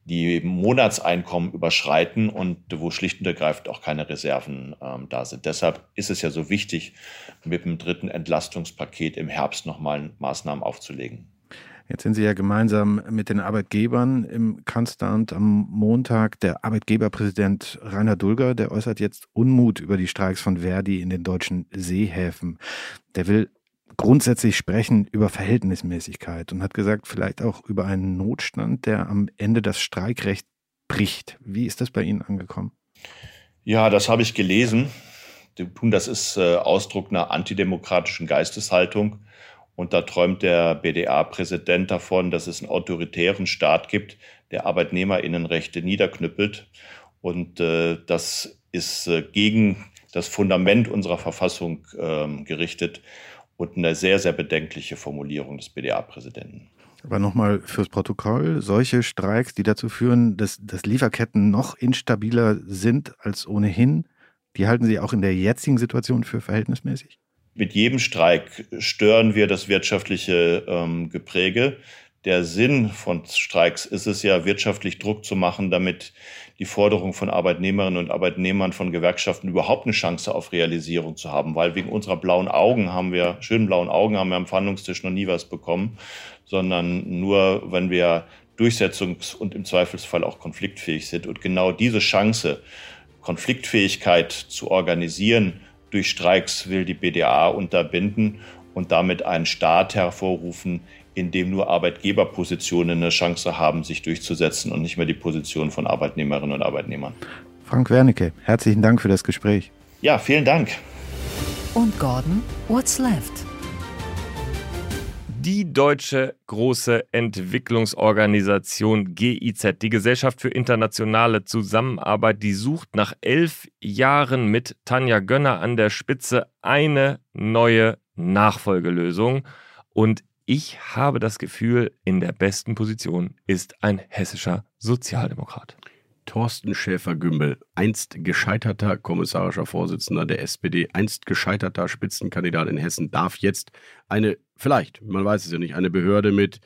die Monatseinkommen überschreiten und wo schlicht und ergreifend auch keine Reserven ähm, da sind. Deshalb ist es ja so wichtig, mit dem dritten Entlastungspaket im Herbst nochmal Maßnahmen aufzulegen. Jetzt sind Sie ja gemeinsam mit den Arbeitgebern im Kanzleramt am Montag. Der Arbeitgeberpräsident Rainer Dulger, der äußert jetzt Unmut über die Streiks von Verdi in den deutschen Seehäfen. Der will grundsätzlich sprechen über Verhältnismäßigkeit und hat gesagt, vielleicht auch über einen Notstand, der am Ende das Streikrecht bricht. Wie ist das bei Ihnen angekommen? Ja, das habe ich gelesen. Das ist äh, Ausdruck einer antidemokratischen Geisteshaltung. Und da träumt der BDA-Präsident davon, dass es einen autoritären Staat gibt, der Arbeitnehmerinnenrechte niederknüppelt. Und äh, das ist äh, gegen das Fundament unserer Verfassung ähm, gerichtet und eine sehr, sehr bedenkliche Formulierung des BDA-Präsidenten. Aber nochmal fürs Protokoll, solche Streiks, die dazu führen, dass, dass Lieferketten noch instabiler sind als ohnehin, die halten Sie auch in der jetzigen Situation für verhältnismäßig? Mit jedem Streik stören wir das wirtschaftliche ähm, Gepräge Der Sinn von Streiks ist es ja, wirtschaftlich Druck zu machen, damit die Forderung von Arbeitnehmerinnen und Arbeitnehmern von Gewerkschaften überhaupt eine Chance auf Realisierung zu haben. Weil wegen unserer blauen Augen haben wir, schönen blauen Augen haben wir am Verhandlungstisch noch nie was bekommen, sondern nur, wenn wir durchsetzungs- und im Zweifelsfall auch konfliktfähig sind. Und genau diese Chance, Konfliktfähigkeit zu organisieren durch Streiks, will die BDA unterbinden und damit einen Staat hervorrufen, in dem nur Arbeitgeberpositionen eine Chance haben, sich durchzusetzen und nicht mehr die Position von Arbeitnehmerinnen und Arbeitnehmern. Frank Wernicke, herzlichen Dank für das Gespräch. Ja, vielen Dank. Und Gordon, what's left? Die deutsche große Entwicklungsorganisation GIZ, die Gesellschaft für internationale Zusammenarbeit, die sucht nach elf Jahren mit Tanja Gönner an der Spitze eine neue Nachfolgelösung. Und ich habe das Gefühl, in der besten Position ist ein hessischer Sozialdemokrat. Thorsten Schäfer-Gümbel, einst gescheiterter kommissarischer Vorsitzender der SPD, einst gescheiterter Spitzenkandidat in Hessen, darf jetzt eine, vielleicht, man weiß es ja nicht, eine Behörde mit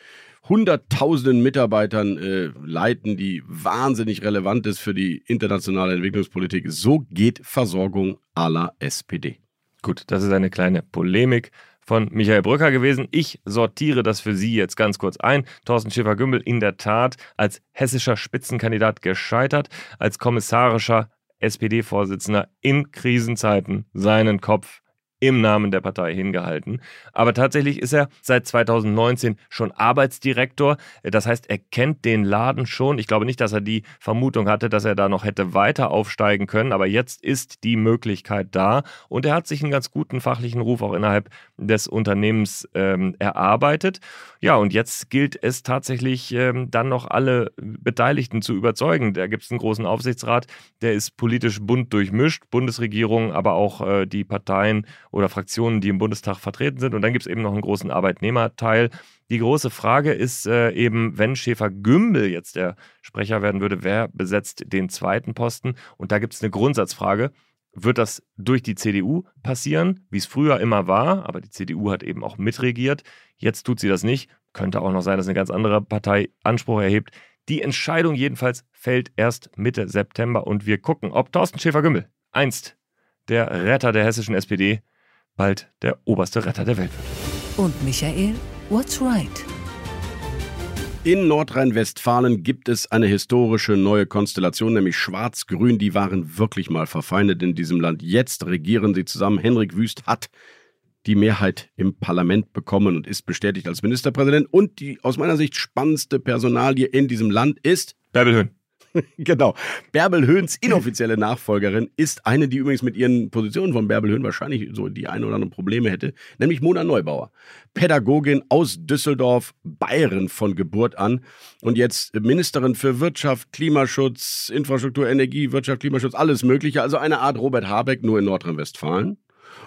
hunderttausenden Mitarbeitern äh, leiten, die wahnsinnig relevant ist für die internationale Entwicklungspolitik. So geht Versorgung la SPD. Gut, das ist eine kleine Polemik von Michael Brücker gewesen. Ich sortiere das für Sie jetzt ganz kurz ein. Thorsten Schäfer-Gümbel in der Tat als hessischer Spitzenkandidat gescheitert, als kommissarischer SPD-Vorsitzender in Krisenzeiten seinen Kopf im Namen der Partei hingehalten. Aber tatsächlich ist er seit 2019 schon Arbeitsdirektor. Das heißt, er kennt den Laden schon. Ich glaube nicht, dass er die Vermutung hatte, dass er da noch hätte weiter aufsteigen können. Aber jetzt ist die Möglichkeit da. Und er hat sich einen ganz guten fachlichen Ruf auch innerhalb des Unternehmens ähm, erarbeitet. Ja, und jetzt gilt es tatsächlich ähm, dann noch alle Beteiligten zu überzeugen. Da gibt es einen großen Aufsichtsrat, der ist politisch bunt durchmischt. Bundesregierung, aber auch äh, die Parteien oder Fraktionen, die im Bundestag vertreten sind. Und dann gibt es eben noch einen großen Arbeitnehmerteil. Die große Frage ist äh, eben, wenn Schäfer Gümbel jetzt der Sprecher werden würde, wer besetzt den zweiten Posten? Und da gibt es eine Grundsatzfrage. Wird das durch die CDU passieren, wie es früher immer war? Aber die CDU hat eben auch mitregiert. Jetzt tut sie das nicht. Könnte auch noch sein, dass eine ganz andere Partei Anspruch erhebt. Die Entscheidung jedenfalls fällt erst Mitte September und wir gucken, ob Thorsten Schäfer-Gümbel einst der Retter der hessischen SPD bald der oberste Retter der Welt wird. Und Michael, what's right? In Nordrhein-Westfalen gibt es eine historische neue Konstellation, nämlich Schwarz-Grün. Die waren wirklich mal verfeindet in diesem Land. Jetzt regieren sie zusammen. Henrik Wüst hat die Mehrheit im Parlament bekommen und ist bestätigt als Ministerpräsident. Und die aus meiner Sicht spannendste Personalie in diesem Land ist Bärbel Höhn. genau. Bärbel Höhns inoffizielle Nachfolgerin ist eine, die übrigens mit ihren Positionen von Bärbel Höhn wahrscheinlich so die ein oder anderen Probleme hätte, nämlich Mona Neubauer. Pädagogin aus Düsseldorf, Bayern von Geburt an und jetzt Ministerin für Wirtschaft, Klimaschutz, Infrastruktur, Energie, Wirtschaft, Klimaschutz, alles Mögliche. Also eine Art Robert Habeck nur in Nordrhein-Westfalen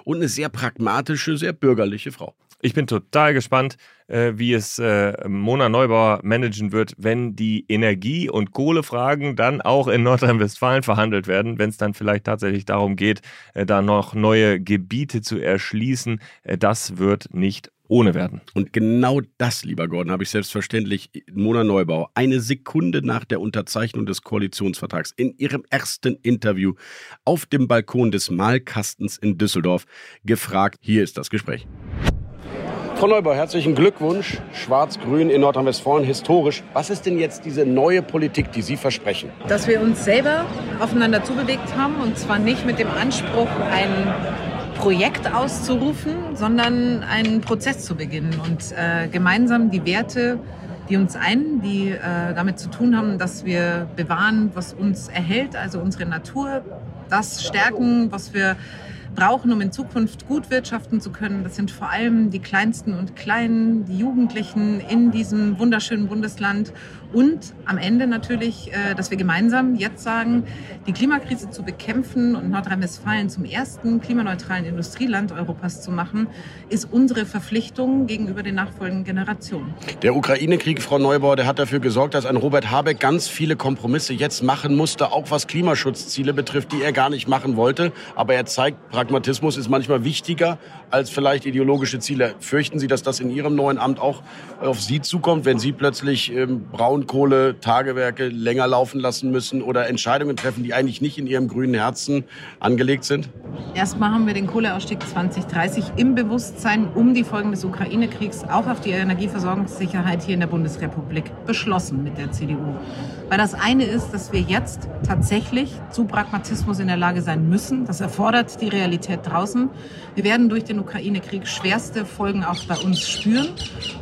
und eine sehr pragmatische, sehr bürgerliche Frau. Ich bin total gespannt, äh, wie es äh, Mona Neubauer managen wird, wenn die Energie- und Kohlefragen dann auch in Nordrhein-Westfalen verhandelt werden, wenn es dann vielleicht tatsächlich darum geht, äh, da noch neue Gebiete zu erschließen. Äh, das wird nicht ohne werden. Und genau das, lieber Gordon, habe ich selbstverständlich Mona Neubauer eine Sekunde nach der Unterzeichnung des Koalitionsvertrags in ihrem ersten Interview auf dem Balkon des Malkastens in Düsseldorf gefragt. Hier ist das Gespräch. Frau Neubauer, herzlichen Glückwunsch. Schwarz-Grün in Nordrhein-Westfalen, historisch. Was ist denn jetzt diese neue Politik, die Sie versprechen? Dass wir uns selber aufeinander zubewegt haben und zwar nicht mit dem Anspruch, ein Projekt auszurufen, sondern einen Prozess zu beginnen und äh, gemeinsam die Werte, die uns ein, die äh, damit zu tun haben, dass wir bewahren, was uns erhält, also unsere Natur, das stärken, was wir brauchen, um in Zukunft gut wirtschaften zu können. Das sind vor allem die Kleinsten und Kleinen, die Jugendlichen in diesem wunderschönen Bundesland. Und am Ende natürlich, äh, dass wir gemeinsam jetzt sagen, die Klimakrise zu bekämpfen und Nordrhein-Westfalen zum ersten klimaneutralen Industrieland Europas zu machen, ist unsere Verpflichtung gegenüber den nachfolgenden Generationen. Der Ukraine-Krieg, Frau Neubauer, der hat dafür gesorgt, dass ein Robert Habeck ganz viele Kompromisse jetzt machen musste, auch was Klimaschutzziele betrifft, die er gar nicht machen wollte. Aber er zeigt Pragmatismus ist manchmal wichtiger als vielleicht ideologische Ziele. Fürchten Sie, dass das in Ihrem neuen Amt auch auf Sie zukommt, wenn Sie plötzlich ähm, Braunkohle, Tagewerke länger laufen lassen müssen oder Entscheidungen treffen, die eigentlich nicht in Ihrem grünen Herzen angelegt sind? Erstmal haben wir den Kohleausstieg 2030 im Bewusstsein um die Folgen des Ukraine-Kriegs auch auf die Energieversorgungssicherheit hier in der Bundesrepublik beschlossen mit der CDU. Weil das eine ist, dass wir jetzt tatsächlich zu Pragmatismus in der Lage sein müssen. Das erfordert die Realität draußen. Wir werden durch den Ukraine-Krieg schwerste Folgen auch bei uns spüren.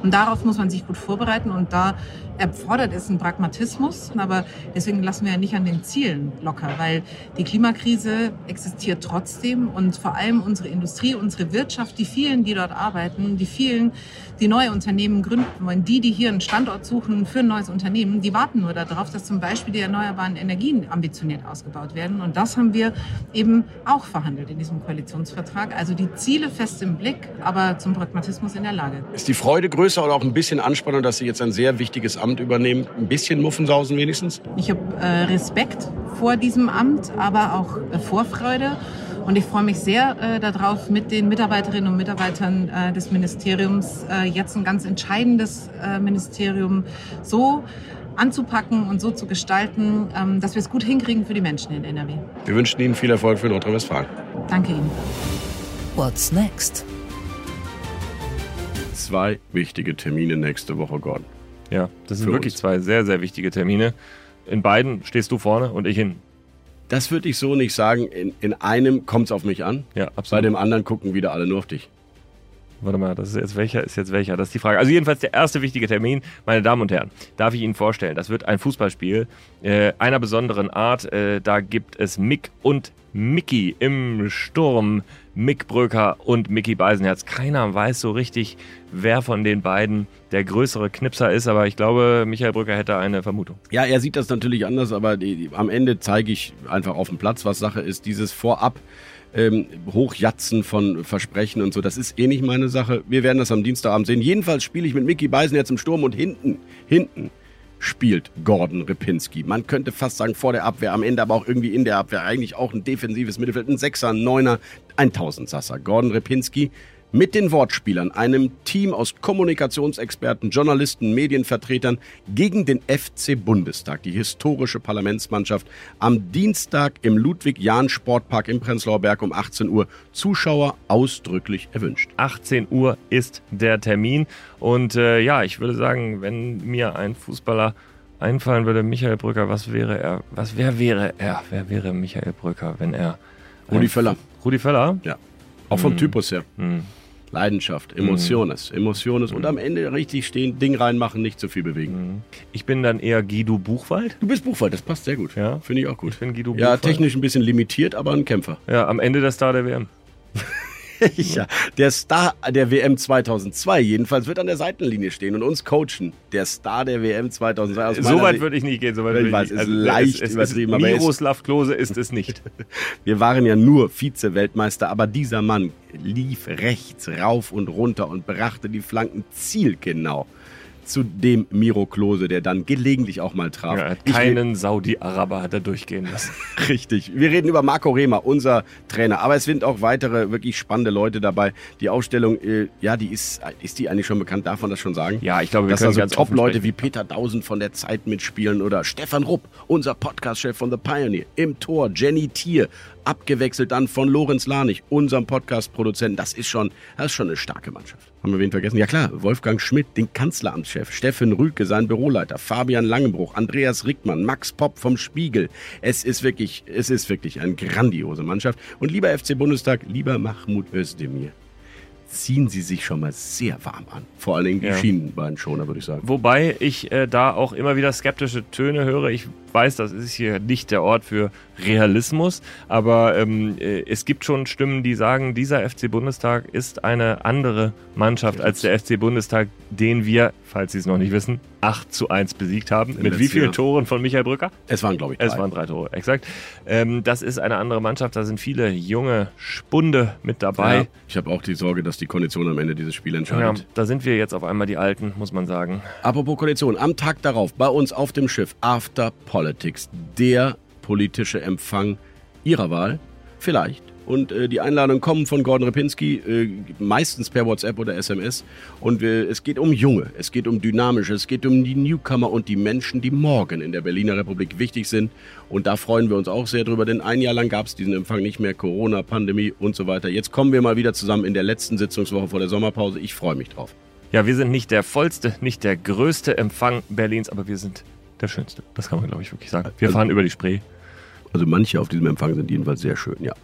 Und darauf muss man sich gut vorbereiten. Und da erfordert es einen Pragmatismus. Aber deswegen lassen wir ja nicht an den Zielen locker, weil die Klimakrise existiert trotzdem. Und vor allem unsere Industrie, unsere Wirtschaft, die vielen, die dort arbeiten, die vielen, die neue Unternehmen gründen wollen, die, die hier einen Standort suchen für ein neues Unternehmen, die warten nur darauf, dass zum Beispiel die erneuerbaren Energien ambitioniert ausgebaut werden. Und das haben wir eben auch verhandelt in diesem Koalitionsvertrag. Also die Ziele fest im Blick, aber zum Pragmatismus in der Lage. Ist die Freude größer oder auch ein bisschen Anspannung, dass Sie jetzt ein sehr wichtiges Amt übernehmen? Ein bisschen Muffensausen wenigstens? Ich habe äh, Respekt vor diesem Amt, aber auch äh, Vorfreude. Und ich freue mich sehr äh, darauf, mit den Mitarbeiterinnen und Mitarbeitern äh, des Ministeriums äh, jetzt ein ganz entscheidendes äh, Ministerium so anzupacken und so zu gestalten, ähm, dass wir es gut hinkriegen für die Menschen in NRW. Wir wünschen Ihnen viel Erfolg für Nordrhein-Westfalen. Danke Ihnen. What's next? Zwei wichtige Termine nächste Woche, Gordon. Ja, das sind Für wirklich uns. zwei sehr, sehr wichtige Termine. In beiden stehst du vorne und ich hinten. Das würde ich so nicht sagen. In, in einem kommt es auf mich an. Ja, Bei absolut. dem anderen gucken wieder alle nur auf dich. Warte mal, das ist jetzt welcher, ist jetzt welcher? Das ist die Frage. Also jedenfalls der erste wichtige Termin, meine Damen und Herren, darf ich Ihnen vorstellen. Das wird ein Fußballspiel äh, einer besonderen Art. Äh, da gibt es Mick und Mickey im Sturm. Mick Bröker und Mickey Beisenherz. Keiner weiß so richtig, wer von den beiden der größere Knipser ist, aber ich glaube, Michael Brücker hätte eine Vermutung. Ja, er sieht das natürlich anders, aber die, die, am Ende zeige ich einfach auf dem Platz, was Sache ist. Dieses Vorab ähm, Hochjatzen von Versprechen und so, das ist eh nicht meine Sache. Wir werden das am Dienstagabend sehen. Jedenfalls spiele ich mit Mickey Beisen jetzt im Sturm und hinten, hinten spielt Gordon Ripinski. Man könnte fast sagen vor der Abwehr, am Ende aber auch irgendwie in der Abwehr. Eigentlich auch ein defensives Mittelfeld, ein Sechser, ein Neuner, ein Tausendsasser. Gordon Ripinski mit den Wortspielern, einem Team aus Kommunikationsexperten, Journalisten, Medienvertretern gegen den FC Bundestag, die historische Parlamentsmannschaft, am Dienstag im Ludwig-Jahn-Sportpark im Prenzlauer Berg um 18 Uhr. Zuschauer ausdrücklich erwünscht. 18 Uhr ist der Termin. Und äh, ja, ich würde sagen, wenn mir ein Fußballer einfallen würde, Michael Brücker, was wäre er? Was wer wäre er? Wer wäre Michael Brücker, wenn er. Rudi Völler. Rudi Völler? Ja. Auch vom Hm. Typus her. Hm. Leidenschaft, Emotiones, Emotiones und am Ende richtig stehen, Ding reinmachen, nicht zu viel bewegen. Ich bin dann eher Guido Buchwald. Du bist Buchwald, das passt sehr gut. Ja. Finde ich auch gut. Ich bin Guido Ja, Buchwald. technisch ein bisschen limitiert, aber ein Kämpfer. Ja, am Ende der Star der WM. ja, der Star der WM 2002 jedenfalls wird an der Seitenlinie stehen und uns coachen. Der Star der WM 2002. Aus So weit würde ich nicht gehen. So weit Ich würde weiß, ich ist nicht. leicht es, es, übertrieben, er Miroslav Klose ist es nicht. Wir waren ja nur Vize-Weltmeister, aber dieser Mann lief rechts rauf und runter und brachte die Flanken zielgenau zu dem Miro Klose, der dann gelegentlich auch mal traf. Ja, keinen Saudi-Araber hat er durchgehen lassen. Richtig. Wir reden über Marco Rehmer, unser Trainer. Aber es sind auch weitere wirklich spannende Leute dabei. Die Ausstellung, äh, ja, die ist, ist die eigentlich schon bekannt? Darf man das schon sagen? Ja, ich glaube, wir Dass können da so ganz Top-Leute wie Peter Dausen von der Zeit mitspielen oder Stefan Rupp, unser Podcast-Chef von The Pioneer. Im Tor Jenny Tier, abgewechselt dann von Lorenz Lanich, unserem Podcast-Produzenten. Das ist schon, das ist schon eine starke Mannschaft. Haben wir wen vergessen? Ja klar, Wolfgang Schmidt, den Kanzleramtschef, Steffen Rüke, sein Büroleiter, Fabian Langenbruch, Andreas Rickmann, Max Popp vom Spiegel. Es ist wirklich, es ist wirklich eine grandiose Mannschaft. Und lieber FC Bundestag, lieber Mahmoud Özdemir, ziehen Sie sich schon mal sehr warm an. Vor allen Dingen die Ja. Schienenbeinschoner, würde ich sagen. Wobei ich äh, da auch immer wieder skeptische Töne höre. Ich weiß, das ist hier nicht der Ort für Realismus, aber ähm, äh, es gibt schon Stimmen, die sagen, dieser FC Bundestag ist eine andere Mannschaft als der FC Bundestag, den wir, falls Sie es noch nicht wissen, 8 zu 1 besiegt haben. Im Mit wie vielen Jahr. Toren von Michael Brücker? Es waren, glaube ich, Es drei. waren drei Tore, exakt. Ähm, das ist eine andere Mannschaft, da sind viele junge Spunde mit dabei. Ja, ich habe auch die Sorge, dass die Kondition am Ende dieses Spiel Ja, entscheidet. da sind wir jetzt auf einmal die Alten, muss man sagen. Apropos Koalition, am Tag darauf bei uns auf dem Schiff After Politics, der politische Empfang Ihrer Wahl, vielleicht Und äh, die Einladungen kommen von Gordon Repinski, äh, meistens per WhatsApp oder SMS. Und wir, es geht um Junge, es geht um Dynamische, es geht um die Newcomer und die Menschen, die morgen in der Berliner Republik wichtig sind. Und da freuen wir uns auch sehr drüber, denn ein Jahr lang gab es diesen Empfang nicht mehr, Corona, Pandemie und so weiter. Jetzt kommen wir mal wieder zusammen in der letzten Sitzungswoche vor der Sommerpause. Ich freue mich drauf. Ja, wir sind nicht der vollste, nicht der größte Empfang Berlins, aber wir sind der schönste. Das kann man, glaube ich, wirklich sagen. Wir Also- fahren über die Spree. Also manche auf diesem Empfang sind jedenfalls sehr schön, ja.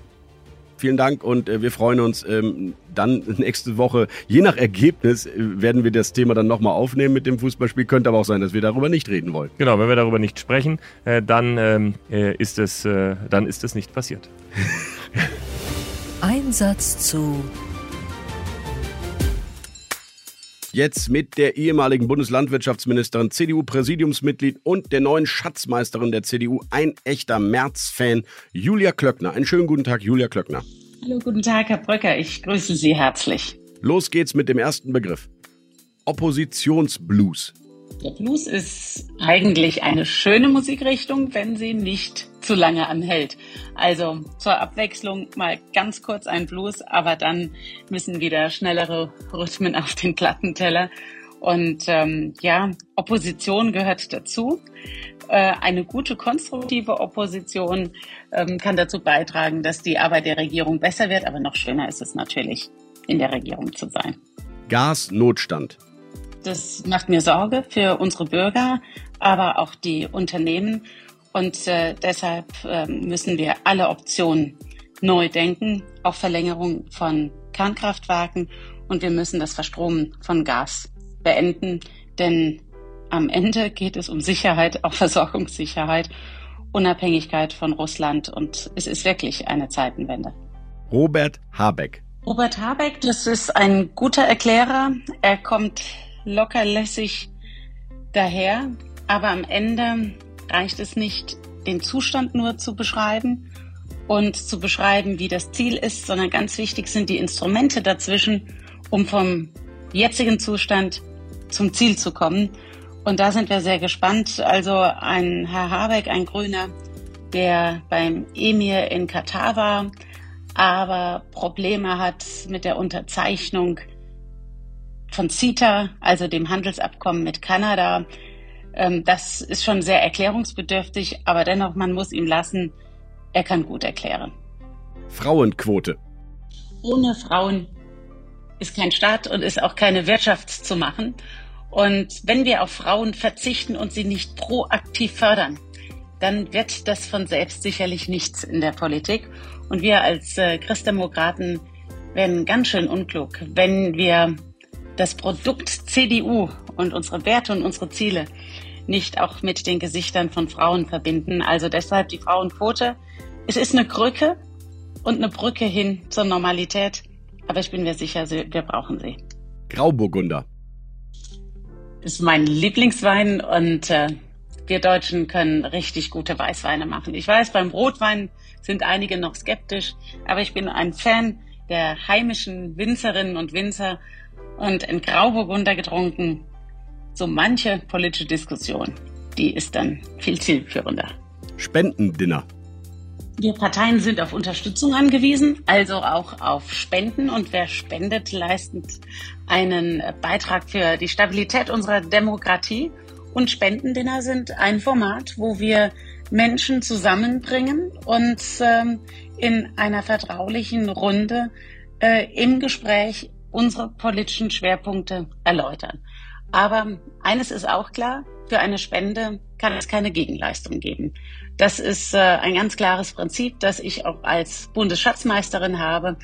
Vielen Dank und äh, wir freuen uns ähm, dann nächste Woche, je nach Ergebnis, äh, werden wir das Thema dann nochmal aufnehmen mit dem Fußballspiel. Könnte aber auch sein, dass wir darüber nicht reden wollen. Genau, wenn wir darüber nicht sprechen, äh, dann, ähm, äh, ist es, äh, dann ist es nicht passiert. Einsatz zu Jetzt mit der ehemaligen Bundeslandwirtschaftsministerin, CDU-Präsidiumsmitglied und der neuen Schatzmeisterin der CDU, ein echter März-Fan, Julia Klöckner. Einen schönen guten Tag, Julia Klöckner. Hallo, guten Tag, Herr Bröcker. Ich grüße Sie herzlich. Los geht's mit dem ersten Begriff. Oppositionsblues. Der Blues ist eigentlich eine schöne Musikrichtung, wenn sie nicht zu lange anhält. Also zur Abwechslung mal ganz kurz ein Blues, aber dann müssen wieder schnellere Rhythmen auf den Plattenteller. Und ähm, ja, Opposition gehört dazu. Äh, eine gute konstruktive Opposition ähm, kann dazu beitragen, dass die Arbeit der Regierung besser wird. Aber noch schöner ist es natürlich, in der Regierung zu sein. Gasnotstand. Das macht mir Sorge für unsere Bürger, aber auch die Unternehmen. Und äh, deshalb äh, müssen wir alle Optionen neu denken, auch Verlängerung von Kernkraftwerken. Und wir müssen das Verstromen von Gas beenden, denn am Ende geht es um Sicherheit, auch Versorgungssicherheit, Unabhängigkeit von Russland. Und es ist wirklich eine Zeitenwende. Robert Habeck. Robert Habeck, das ist ein guter Erklärer. Er kommt lockerlässig daher, aber am Ende reicht es nicht, den Zustand nur zu beschreiben und zu beschreiben, wie das Ziel ist, sondern ganz wichtig sind die Instrumente dazwischen, um vom jetzigen Zustand zum Ziel zu kommen. Und da sind wir sehr gespannt. Also ein Herr Habeck, ein Grüner, der beim Emir in Katar war, aber Probleme hat mit der Unterzeichnung von CETA, also dem Handelsabkommen mit Kanada. Ähm, das ist schon sehr erklärungsbedürftig, aber dennoch, man muss ihm lassen, er kann gut erklären. Frauenquote. Ohne Frauen ist kein Staat und ist auch keine Wirtschaft zu machen. Und wenn wir auf Frauen verzichten und sie nicht proaktiv fördern, dann wird das von selbst sicherlich nichts in der Politik. Und wir als äh, Christdemokraten werden ganz schön unklug, wenn wir das Produkt CDU und unsere Werte und unsere Ziele nicht auch mit den Gesichtern von Frauen verbinden. Also deshalb die Frauenquote. Es ist eine Krücke und eine Brücke hin zur Normalität. Aber ich bin mir sicher, wir brauchen sie. Grauburgunder. ist mein Lieblingswein und äh, wir Deutschen können richtig gute Weißweine machen. Ich weiß, beim Rotwein sind einige noch skeptisch, aber ich bin ein Fan der heimischen Winzerinnen und Winzer und in Grauburgunder getrunken. So manche politische Diskussion, die ist dann viel zielführender. Spendendinner. Wir Parteien sind auf Unterstützung angewiesen, also auch auf Spenden. Und wer spendet, leistet einen Beitrag für die Stabilität unserer Demokratie. Und Spendendinner sind ein Format, wo wir Menschen zusammenbringen und ähm, in einer vertraulichen Runde äh, im Gespräch unsere politischen Schwerpunkte erläutern. Aber eines ist auch klar, für eine Spende kann es keine Gegenleistung geben. Das ist äh, ein ganz klares Prinzip, das ich auch als Bundesschatzmeisterin habe.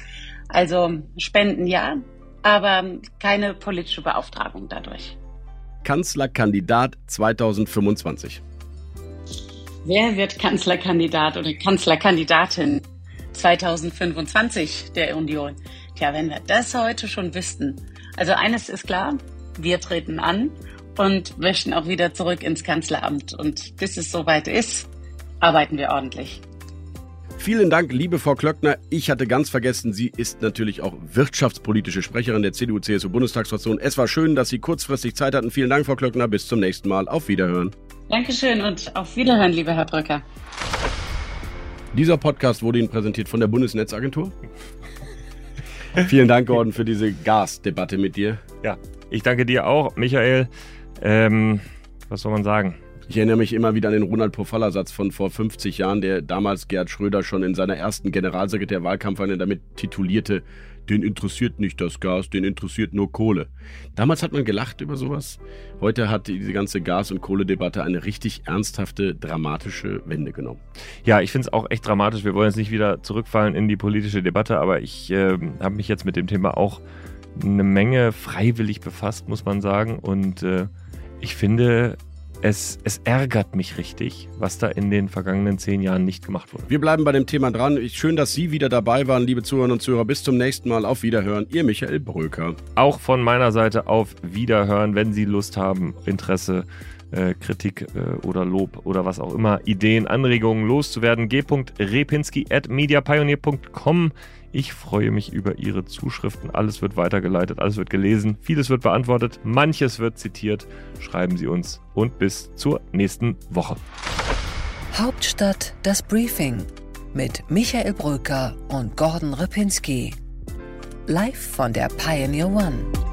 Also Spenden ja, aber keine politische Beauftragung dadurch. Kanzlerkandidat 2025. Wer wird Kanzlerkandidat oder Kanzlerkandidatin 2025 der Union? Tja, wenn wir das heute schon wüssten. Also eines ist klar, wir treten an und möchten auch wieder zurück ins Kanzleramt. Und bis es soweit ist, arbeiten wir ordentlich. Vielen Dank, liebe Frau Klöckner. Ich hatte ganz vergessen, sie ist natürlich auch wirtschaftspolitische Sprecherin der CDU-CSU-Bundestagsfraktion. Es war schön, dass Sie kurzfristig Zeit hatten. Vielen Dank, Frau Klöckner. Bis zum nächsten Mal. Auf Wiederhören. Dankeschön und auf Wiederhören, lieber Herr Brücker. Dieser Podcast wurde Ihnen präsentiert von der Bundesnetzagentur. Vielen Dank, Gordon, für diese Gasdebatte mit dir. Ja, ich danke dir auch, Michael. Ähm, was soll man sagen? Ich erinnere mich immer wieder an den Ronald Pofalla-Satz von vor 50 Jahren, der damals Gerhard Schröder schon in seiner ersten Generalsekretär-Wahlkampagne damit titulierte, den interessiert nicht das Gas, den interessiert nur Kohle. Damals hat man gelacht über sowas. Heute hat diese ganze Gas- und Kohledebatte eine richtig ernsthafte, dramatische Wende genommen. Ja, ich finde es auch echt dramatisch. Wir wollen jetzt nicht wieder zurückfallen in die politische Debatte, aber ich äh, habe mich jetzt mit dem Thema auch eine Menge freiwillig befasst, muss man sagen. Und äh, ich finde, es, es, ärgert mich richtig, was da in den vergangenen zehn Jahren nicht gemacht wurde. Wir bleiben bei dem Thema dran. Schön, dass Sie wieder dabei waren, liebe Zuhörerinnen und Zuhörer. Bis zum nächsten Mal. Auf Wiederhören. Ihr Michael Bröker. Auch von meiner Seite auf Wiederhören, wenn Sie Lust haben, Interesse, äh, Kritik äh, oder Lob oder was auch immer, Ideen, Anregungen loszuwerden. g.repinski at mediapioneer.com. Ich freue mich über Ihre Zuschriften. Alles wird weitergeleitet, alles wird gelesen, vieles wird beantwortet, manches wird zitiert. Schreiben Sie uns und bis zur nächsten Woche. Hauptstadt das Briefing mit Michael Bröker und Gordon Ripinski. Live von der Pioneer One.